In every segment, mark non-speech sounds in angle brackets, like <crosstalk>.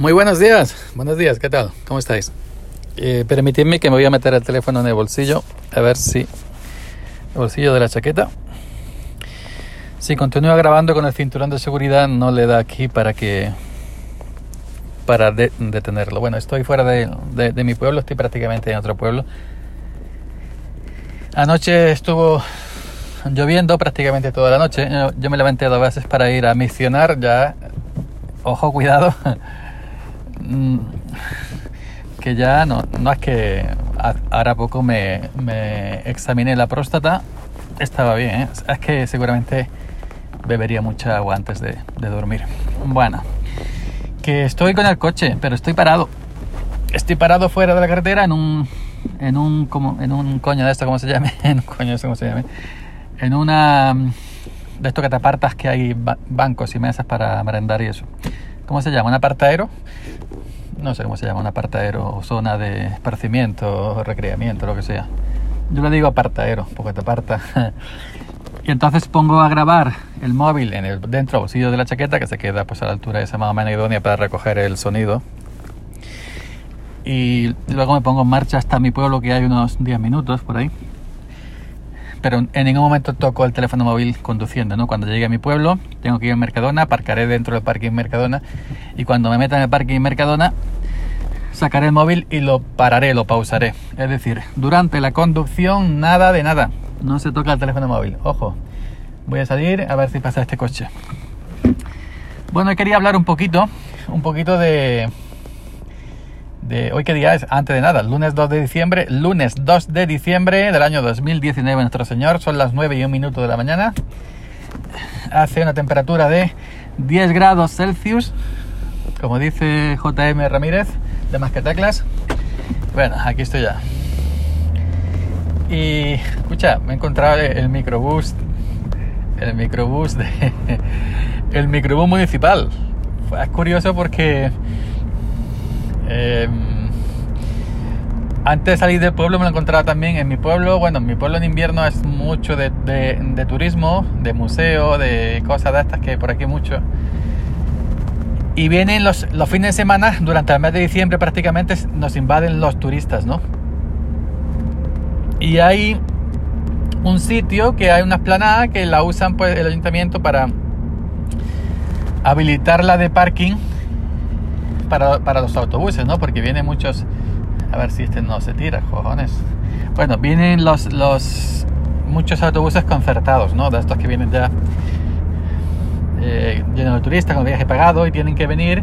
Muy buenos días, buenos días, ¿qué tal? ¿Cómo estáis? Eh, permitidme que me voy a meter el teléfono en el bolsillo, a ver si... El bolsillo de la chaqueta. Si continúa grabando con el cinturón de seguridad, no le da aquí para que... para de- detenerlo. Bueno, estoy fuera de, de- de mi pueblo, estoy prácticamente en otro pueblo. Anoche estuvo lloviendo prácticamente toda la noche. Yo, me levanté dos veces para ir a misionar ya. Ojo, cuidado. <laughs> Mm, que ya no, no es que ahora poco me, me examiné la próstata. Estaba bien, ¿eh? es que seguramente bebería mucha agua antes de, de dormir. Bueno, que estoy con el coche, pero estoy parado. Estoy parado fuera de la carretera en un en un como en un coño de esto cómo se llame, <laughs> en un coño de esto cómo se llame, en una mm, de esto que te apartas que hay ba- bancos y mesas para merendar y eso. ¿Cómo se llama? ¿Un apartadero? No sé cómo se llama, un apartadero o zona de esparcimiento recreamiento, lo que sea. Yo le digo apartadero, porque te aparta. <laughs> y entonces pongo a grabar el móvil en el, dentro bolsillo de la chaqueta, que se queda pues a la altura esa más o idónea para recoger el sonido. Y luego me pongo en marcha hasta mi pueblo, que hay unos 10 minutos por ahí. Pero en ningún momento toco el teléfono móvil conduciendo, ¿no? Cuando llegue a mi pueblo, tengo que ir a Mercadona, aparcaré dentro del parking Mercadona y cuando me meta en el parking Mercadona, sacaré el móvil y lo pararé, lo pausaré. Es decir, durante la conducción, nada de nada. No se toca el teléfono móvil. Ojo, voy a salir a ver si pasa este coche. Bueno, quería hablar un poquito, un poquito de, de hoy qué día es, antes de nada, lunes 2 de diciembre, lunes 2 de diciembre del año 2019 nuestro señor, son las 9 y un minuto de la mañana, hace una temperatura de 10 grados Celsius, como dice JM Ramírez de Masqueteclas, bueno, aquí estoy ya. Y escucha, me he encontrado el microbús, el microbús de, <laughs> el microbús municipal. Es curioso porque eh, antes de salir del pueblo me lo encontraba también en mi pueblo. Bueno, en mi pueblo en invierno es mucho de, turismo, de museo, de cosas de estas que por aquí mucho. Y vienen los, los fines de semana, durante el mes de diciembre prácticamente nos invaden los turistas, ¿no? Y hay un sitio que hay una esplanada que la usan pues el ayuntamiento para habilitarla de parking para, para los autobuses, ¿no? Porque vienen muchos... A ver si este no se tira, cojones. Bueno, vienen los, los muchos autobuses concertados, ¿no? De estos que vienen ya eh, llenos de turistas con viaje pagado y tienen que venir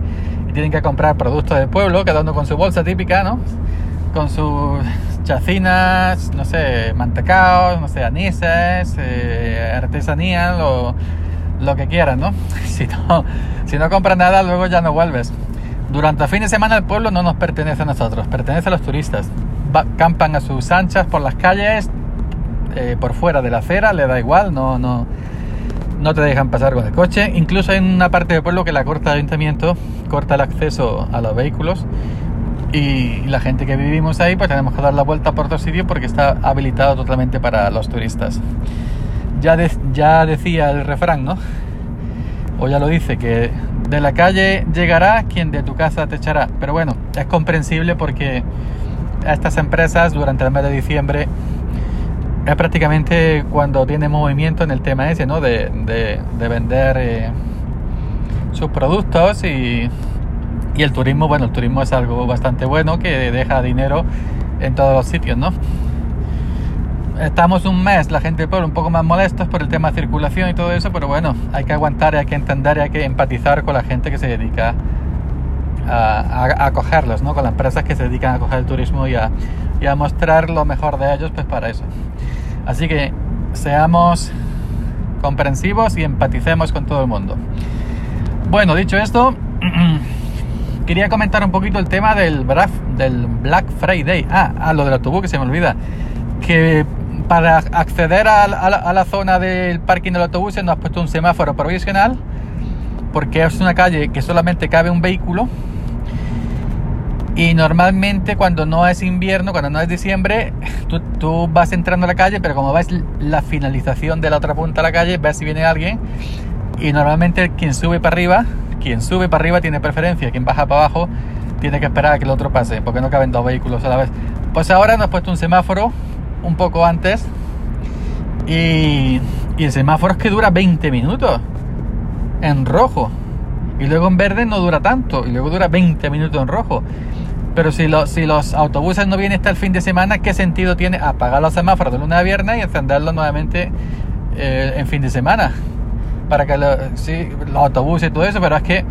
y tienen que comprar productos del pueblo, cada uno con su bolsa típica, ¿no? Con sus chacinas, no sé, mantecaos, no sé, anises, eh, artesanía, lo, lo que quieran, ¿no? <laughs> Si no, si no compras nada, luego ya no vuelves. Durante el fin de semana el pueblo no nos pertenece a nosotros, pertenece a los turistas. Va- campan a sus anchas por las calles, eh, por fuera de la acera, le da igual, no, no, no te dejan pasar con el coche. Incluso hay una parte del pueblo que la corta el ayuntamiento, corta el acceso a los vehículos. Y la gente que vivimos ahí, pues tenemos que dar la vuelta por otro sitio porque está habilitado totalmente para los turistas. Ya, ya decía el refrán, ¿no? O ya lo dice, que de la calle llegará quien de tu casa te echará. Pero bueno, es comprensible porque estas empresas durante el mes de diciembre es prácticamente cuando tiene movimiento en el tema ese, ¿no? De, de- de vender eh, sus productos y, y el turismo, bueno, el turismo es algo bastante bueno que deja dinero en todos los sitios, ¿no? Estamos un mes, la gente del pueblo, un poco más molestos por el tema de circulación y todo eso, pero bueno, hay que aguantar, hay que entender hay que empatizar con la gente que se dedica a, acogerlos, ¿no? Con las empresas que se dedican a acoger el turismo y a, a mostrar lo mejor de ellos, pues para eso. Así que seamos comprensivos y empaticemos con todo el mundo. Bueno, dicho esto, <clears throat> quería comentar un poquito el tema del Black Friday. Ah, ah, lo del autobús que se me olvida. Que para acceder a, la- zona del parking del autobús nos ha puesto un semáforo provisional porque es una calle que solamente cabe un vehículo y normalmente cuando no es invierno, cuando no es diciembre, tú, tú vas entrando a la calle, pero como ves la finalización de la otra punta de la calle, ves si viene alguien y normalmente quien sube para arriba, quien sube para arriba tiene preferencia, quien baja para abajo tiene que esperar a que el otro pase, porque no caben dos vehículos a la vez. Pues ahora nos ha puesto un semáforo un poco antes y, y el semáforo es que dura 20 minutos en rojo. Y luego en verde no dura tanto. Y luego dura 20 minutos en rojo. Pero si, si los autobuses no vienen hasta el fin de semana, ¿qué sentido tiene apagar los semáforos de lunes a viernes y encenderlos nuevamente eh, en fin de semana? Para que los autobuses y todo eso, pero es que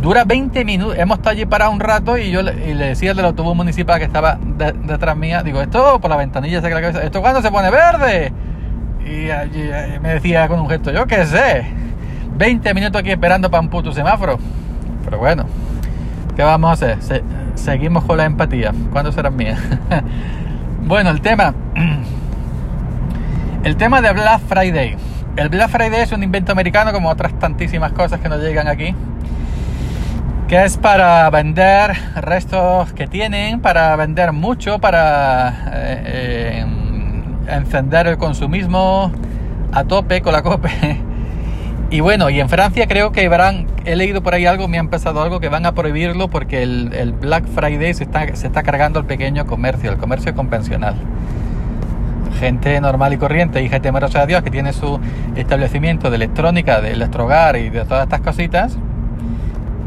dura 20 minutos. Hemos estado allí para un rato y yo le, decía al del autobús municipal que estaba detrás mía, digo, esto por la ventanilla se la cabeza, ¿esto cuando se pone verde? Y, allí me decía con un gesto, yo qué sé, 20 minutos aquí esperando para un puto semáforo. Pero bueno, ¿qué vamos a hacer? seguimos con la empatía. ¿Cuándo serán mías? <laughs> bueno, el tema. <clears throat> El tema de Black Friday. El Black Friday es un invento americano como otras tantísimas cosas que nos llegan aquí. Que es para vender restos que tienen, para vender mucho, para eh, eh, encender el consumismo a tope con la cope. <laughs> Y bueno, y en Francia creo que verán, he leído por ahí algo, me ha empezado algo que van a prohibirlo porque el, Black Friday se está, cargando el pequeño comercio, el comercio convencional. Gente normal y corriente y gente merosa de Dios que tiene su establecimiento de electrónica, de electrogar y de todas estas cositas,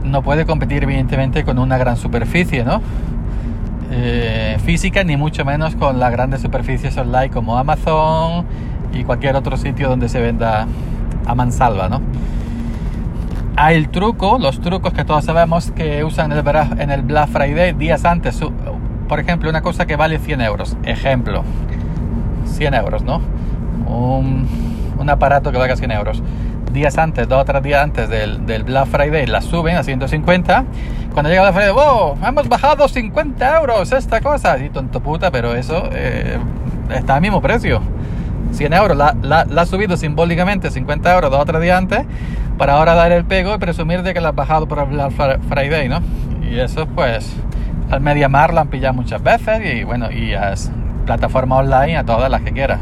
no puede competir evidentemente con una gran superficie, ¿no? Eh, física ni mucho menos con las grandes superficies online como Amazon y cualquier otro sitio donde se venda a mansalva, ¿no? Hay el truco, los trucos que todos sabemos que usan en el Black Friday días antes. Por ejemplo, una cosa que vale 100 euros. Ejemplo, 100 euros, ¿no? Un, un aparato que valga 100 euros. Días antes, dos o tres días antes del, del, Black Friday, la suben a 150. Cuando llega Black Friday, ¡oh! Hemos bajado 50 euros esta cosa. Y tonto puta, pero eso eh, está al mismo precio. 100 euros, la, la, ha subido simbólicamente 50 euros dos o tres días antes para ahora dar el pego y presumir de que la has bajado por el Friday, ¿no? Y eso pues al Mediamar la han pillado muchas veces y bueno, y a plataforma online a todas las que quieras.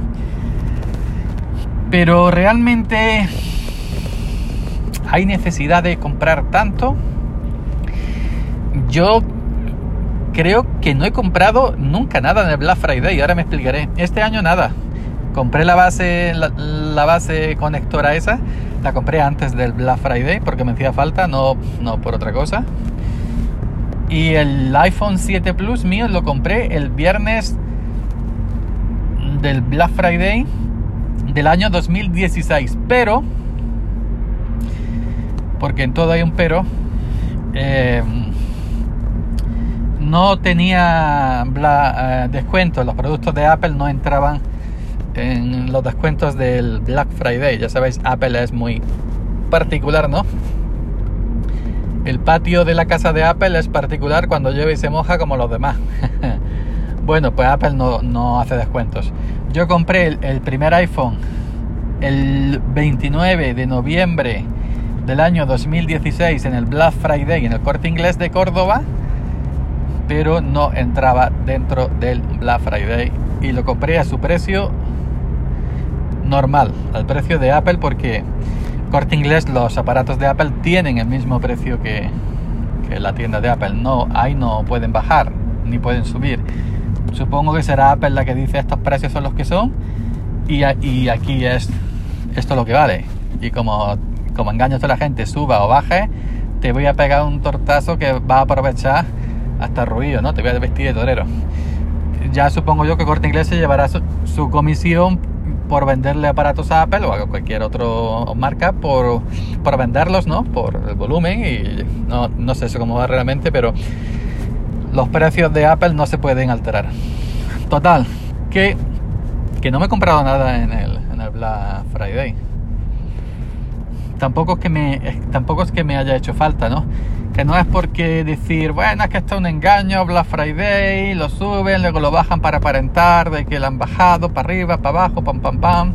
Pero realmente hay necesidad de comprar tanto. Yo creo que no he comprado nunca nada en el Black Friday ahora me explicaré. Este año nada compré la base, la, base conectora esa, la compré antes del Black Friday porque me hacía falta, no, no por otra cosa. Y el iPhone 7 Plus mío lo compré el viernes del Black Friday del año 2016. Pero, porque en todo hay un pero, eh, no tenía eh, descuento. Los productos de Apple no entraban en los descuentos del Black Friday. Ya sabéis, Apple es muy particular, ¿no? El patio de la casa de Apple es particular cuando llueve y se moja como los demás. <laughs> bueno, pues Apple no, hace descuentos. Yo compré el, primer iPhone el 29 de noviembre del año 2016 en el Black Friday en el corte inglés de Córdoba, pero no entraba dentro del Black Friday y lo compré a su precio normal, al precio de Apple, porque corte inglés los aparatos de Apple tienen el mismo precio que, la tienda de Apple. No, ahí no pueden bajar ni pueden subir. Supongo que será Apple la que dice estos precios son los que son y, y aquí es esto lo que vale. Y como, como engaño a toda la gente, suba o baje, te voy a pegar un tortazo que va a aprovechar hasta ruido, ¿no? Te voy a vestir de torero. Ya supongo yo que Corte Inglés llevará su, comisión por venderle aparatos a Apple o a cualquier otro marca por, por venderlos, ¿no? Por el volumen y no, no sé cómo va realmente, pero los precios de Apple no se pueden alterar. Total, que, que no me he comprado nada en el, en el Black Friday. Tampoco es que me tampoco es que me haya hecho falta, ¿no? Que no es porque decir, bueno, es que esto es un engaño, Black Friday, lo suben, luego lo bajan para aparentar de que lo han bajado para arriba, para abajo, pam, pam, pam.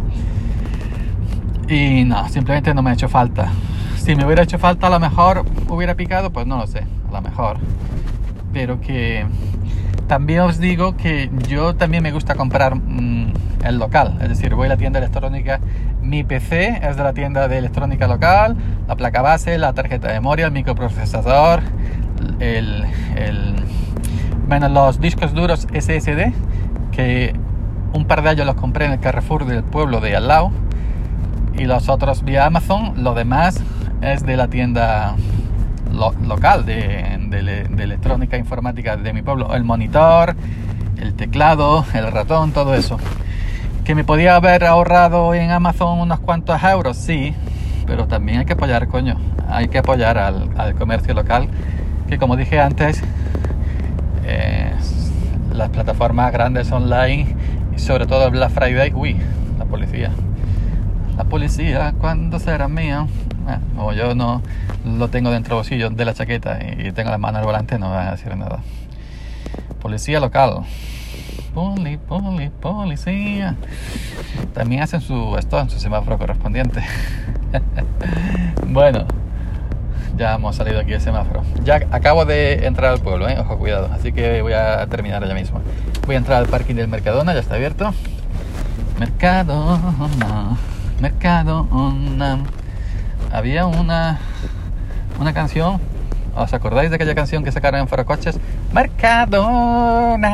Y no, simplemente no me ha hecho falta. Si me hubiera hecho falta, a lo mejor hubiera picado, pues no lo sé, a lo mejor. Pero que también os digo que yo también me gusta comprar mm, el local, es decir, voy a la tienda electrónica Mi PC es de la tienda de electrónica local, la placa base, la tarjeta de memoria, el microprocesador, el, el, menos los discos duros SSD, que un par de ellos los compré en el Carrefour del pueblo de al lado, y los otros vía Amazon, lo demás es de la tienda local de, de electrónica informática de mi pueblo, el monitor, el teclado, el ratón, todo eso. Que me podía haber ahorrado en Amazon unos cuantos euros, sí, pero también hay que apoyar, coño, hay que apoyar al, comercio local, que como dije antes, eh, las plataformas grandes online y sobre todo Black Friday, uy, la policía. La policía, ¿cuándo será mía? como yo no lo tengo dentro del bolsillo de la chaqueta y tengo la mano al volante, no va a decir nada. Policía local. Poli, poli, policía. También hacen su esto en su semáforo correspondiente. <laughs> bueno, ya hemos salido aquí del semáforo. Ya acabo de entrar al pueblo, ¿eh? ojo, cuidado. Así que voy a terminar ya mismo. Voy a entrar al parking del Mercadona, ya está abierto. Mercadona, Mercadona. Había una, una canción ¿Os acordáis de aquella canción que sacaron en Forocoches? Mercadona,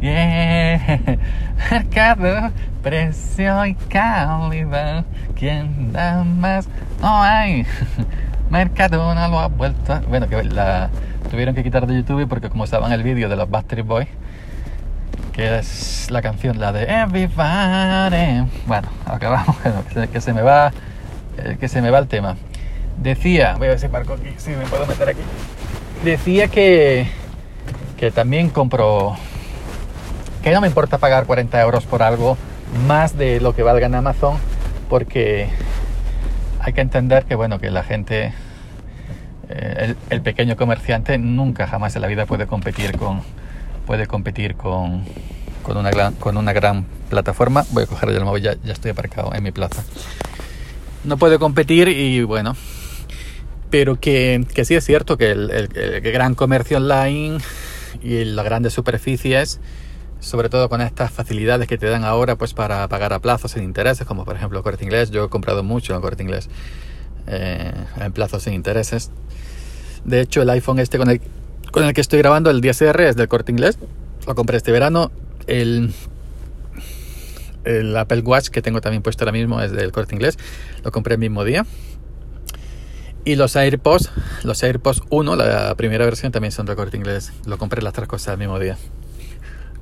yeah. <laughs> Mercado, precio y calidad. ¿Quién da más? No hay. <laughs> Mercadona lo ha vuelto. Bueno, que la tuvieron que quitar de YouTube porque como estaba en el vídeo de los Backstreet Boys, que es la canción, la de Everybody. Bueno, acabamos, <laughs> que se me va, eh, que se me va el tema. Decía, voy a ver si marco si me puedo meter aquí. Decía que, que también compro, que no me importa pagar 40 euros por algo más de lo que valga en Amazon, porque hay que entender que, bueno, que la gente, eh, el, pequeño comerciante nunca jamás en la vida puede competir con, puede competir con, con, una, gran, con una gran plataforma. Voy a coger el móvil, ya, ya estoy aparcado en mi plaza. No puede competir y bueno, pero que, que, sí es cierto que el, gran comercio online y las grandes superficies, sobre todo con estas facilidades que te dan ahora pues para pagar a plazos sin intereses, como por ejemplo Corte Inglés, yo he comprado mucho en Corte Inglés eh, en plazos sin intereses. De hecho, el iPhone este con el, con el que estoy grabando, el 10R, es del Corte Inglés, lo compré este verano. El, el Apple Watch que tengo también puesto ahora mismo es del Corte Inglés, lo compré el mismo día. Y los AirPods, los AirPods 1, la primera versión también son de corte inglés. Lo compré las tres cosas al mismo día.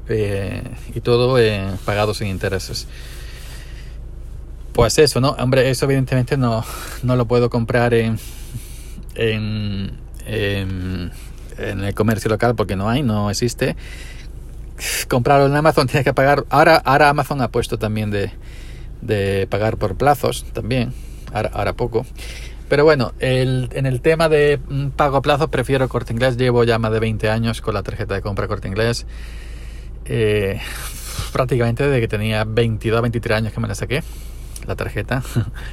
Eh, y todo eh, pagado sin intereses. Pues eso, ¿no? Hombre, eso evidentemente no, no lo puedo comprar en, en, el comercio local porque no hay, no existe. Comprarlo en Amazon tienes que pagar. Ahora, ahora Amazon ha puesto también de, de pagar por plazos también. Ahora, ahora poco. Pero bueno, en el tema de mm, pago a plazo prefiero Corte Inglés. Llevo ya más de 20 años con la tarjeta de compra Corte Inglés. Eh, prácticamente desde que tenía 22, 23 años que me la saqué, la tarjeta.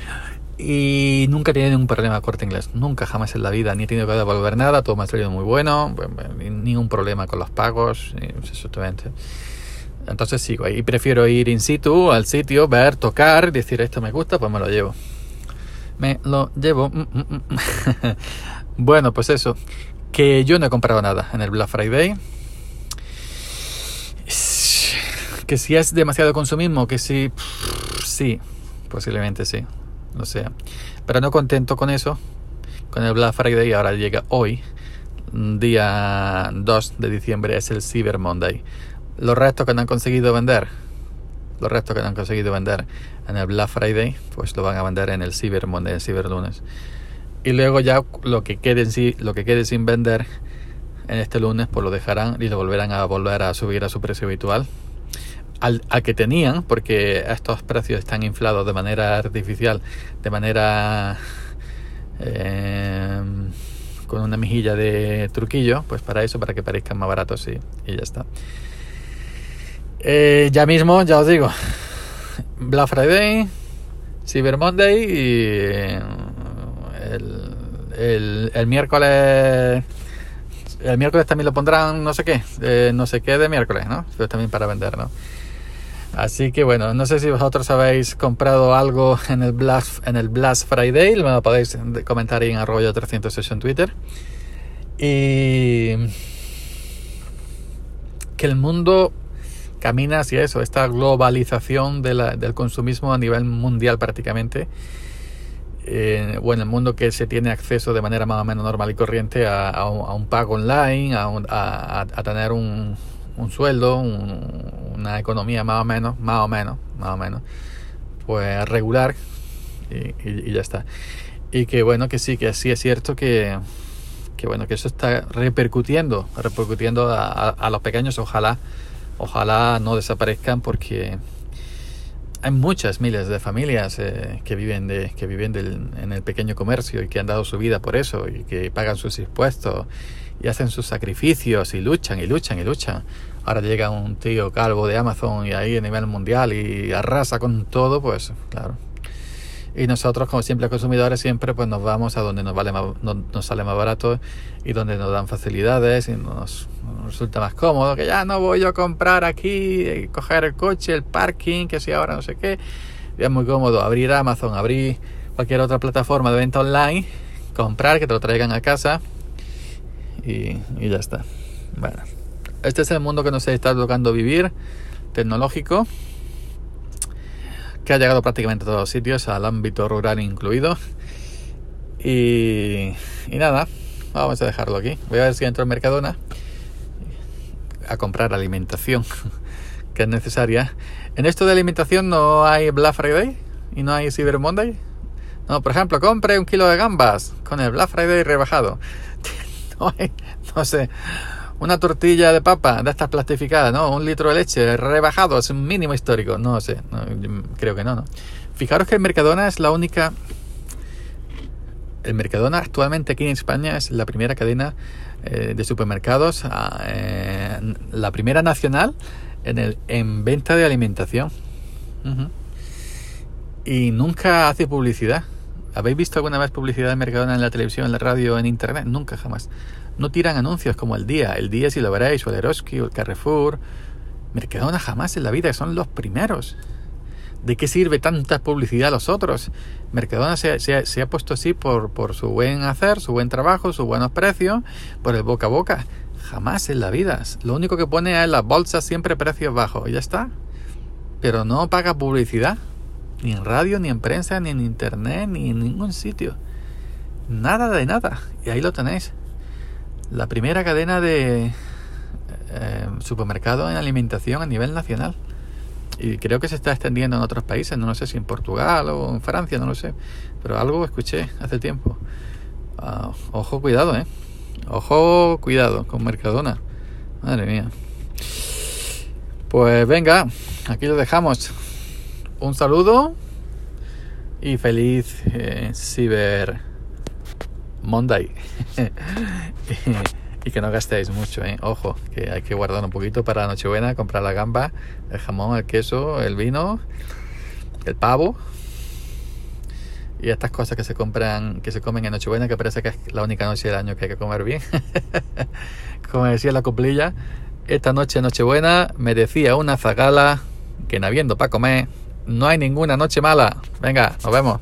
<laughs> y nunca he tenido ningún problema Corte Inglés. Nunca, jamás en la vida. Ni he tenido que devolver nada. Todo me ha salido muy bueno. Ningún problema con los pagos. Exactamente. Entonces sigo ahí. Prefiero ir in situ al sitio, ver, tocar, decir esto me gusta, pues me lo llevo me lo llevo. Mm, mm, mm. <laughs> bueno, pues eso. Que yo no he comprado nada en el Black Friday. Que si es demasiado consumismo, que si... Sí, posiblemente sí. No sé. Pero no contento con eso. Con el Black Friday ahora llega hoy. Día 2 de diciembre es el Cyber Monday. Los restos que no han conseguido vender los restos que no han conseguido vender en el Black Friday, pues lo van a vender en el Cyber Monday, el Cyber Lunes. Y luego ya lo que quede, sí, lo que quede sin vender en este lunes, pues lo dejarán y lo volverán a volver a subir a su precio habitual. Al, que tenían, porque estos precios están inflados de manera artificial, de manera eh, con una mejilla de truquillo, pues para eso, para que parezcan más baratos y, ya está. Eh, ya mismo, ya os digo, Black Friday, Cyber Monday y eh, el, el, miércoles. El miércoles también lo pondrán no sé qué, no sé qué de miércoles, ¿no? Pero también para vender, ¿no? Así que bueno, no sé si vosotros habéis comprado algo en el Black, en el Blast Friday, me lo podéis comentar ahí en arroyo 308 en Twitter. Y que el mundo camina hacia eso, esta globalización del consumismo a nivel mundial prácticamente. Eh, bueno, el mundo que se tiene acceso de manera más o menos normal y corriente a, un, pago online, a, tener un, un sueldo, una economía más o menos, más o menos, más o menos, pues regular y, ya está. Y que bueno, que sí, que sí es cierto que, que bueno, que eso está repercutiendo, repercutiendo a, los pequeños, ojalá, ojalá no desaparezcan porque hay muchas miles de familias eh, que viven de que viven en el pequeño comercio y que han dado su vida por eso y que pagan sus impuestos y hacen sus sacrificios y luchan y luchan y luchan. Ahora llega un tío calvo de Amazon y ahí a nivel mundial y arrasa con todo, pues claro. Y nosotros como simples consumidores siempre pues nos vamos a donde nos vale nos sale más barato y donde nos dan facilidades y nos, resulta más cómodo, que ya no voy a comprar aquí, coger el coche, el parking, que si ahora no sé qué. Y es muy cómodo abrir Amazon, abrir cualquier otra plataforma de venta online, comprar, que te lo traigan a casa y, ya está. Bueno, este es el mundo que nos está tocando vivir, tecnológico, que ha llegado prácticamente a todos los sitios, al ámbito rural incluido. Y, y nada, vamos a dejarlo aquí. Voy a ver si entro en Mercadona a comprar alimentación <laughs> que es necesaria. En esto de alimentación no hay Black Friday y no hay Cyber Monday. No, por ejemplo, compre un kilo de gambas con el Black Friday rebajado. <laughs> no, sé, una tortilla de papa de estas plastificadas, ¿no? Un litro de leche rebajado, es un mínimo histórico, no sé, creo que no, ¿no? Fijaros que el Mercadona es la única... El Mercadona actualmente aquí en España es la primera cadena eh, de supermercados, ah, eh, la primera nacional en, el, en venta de alimentación. Y nunca hace publicidad. ¿Habéis visto alguna vez publicidad de Mercadona en la televisión, en la radio, en internet? Nunca, jamás. No tiran anuncios como el día, el día si lo veréis, o el o el Carrefour. Mercadona jamás en la vida, son los primeros. ¿De qué sirve tanta publicidad a los otros? Mercadona se, se, ha puesto así por, por su buen hacer, su buen trabajo, sus buenos precios, por el boca a boca. Jamás en la vida. Lo único que pone es las bolsas siempre precios bajos y ya está. Pero no paga publicidad. Ni en radio, ni en prensa, ni en internet, ni en ningún sitio. Nada de nada. Y ahí lo tenéis. La primera cadena de eh, supermercado en alimentación a nivel nacional. Y creo que se está extendiendo en otros países. No sé si en Portugal o en Francia, no lo sé. Pero algo escuché hace tiempo. Ah, ojo, cuidado, ¿eh? Ojo, cuidado con Mercadona. Madre mía. Pues venga, aquí lo dejamos un saludo y feliz eh, Cyber Monday. <laughs> y que no gastéis mucho, ¿eh? ojo, que hay que guardar un poquito para Nochebuena, comprar la gamba, el jamón, el queso, el vino, el pavo y estas cosas que se compran, que se comen en Nochebuena, que parece que es la única noche del año que hay que comer bien. <laughs> Como decía la coplilla, esta noche Nochebuena me decía una zagala que no habiendo para comer no hay ninguna noche mala. Venga, nos vemos.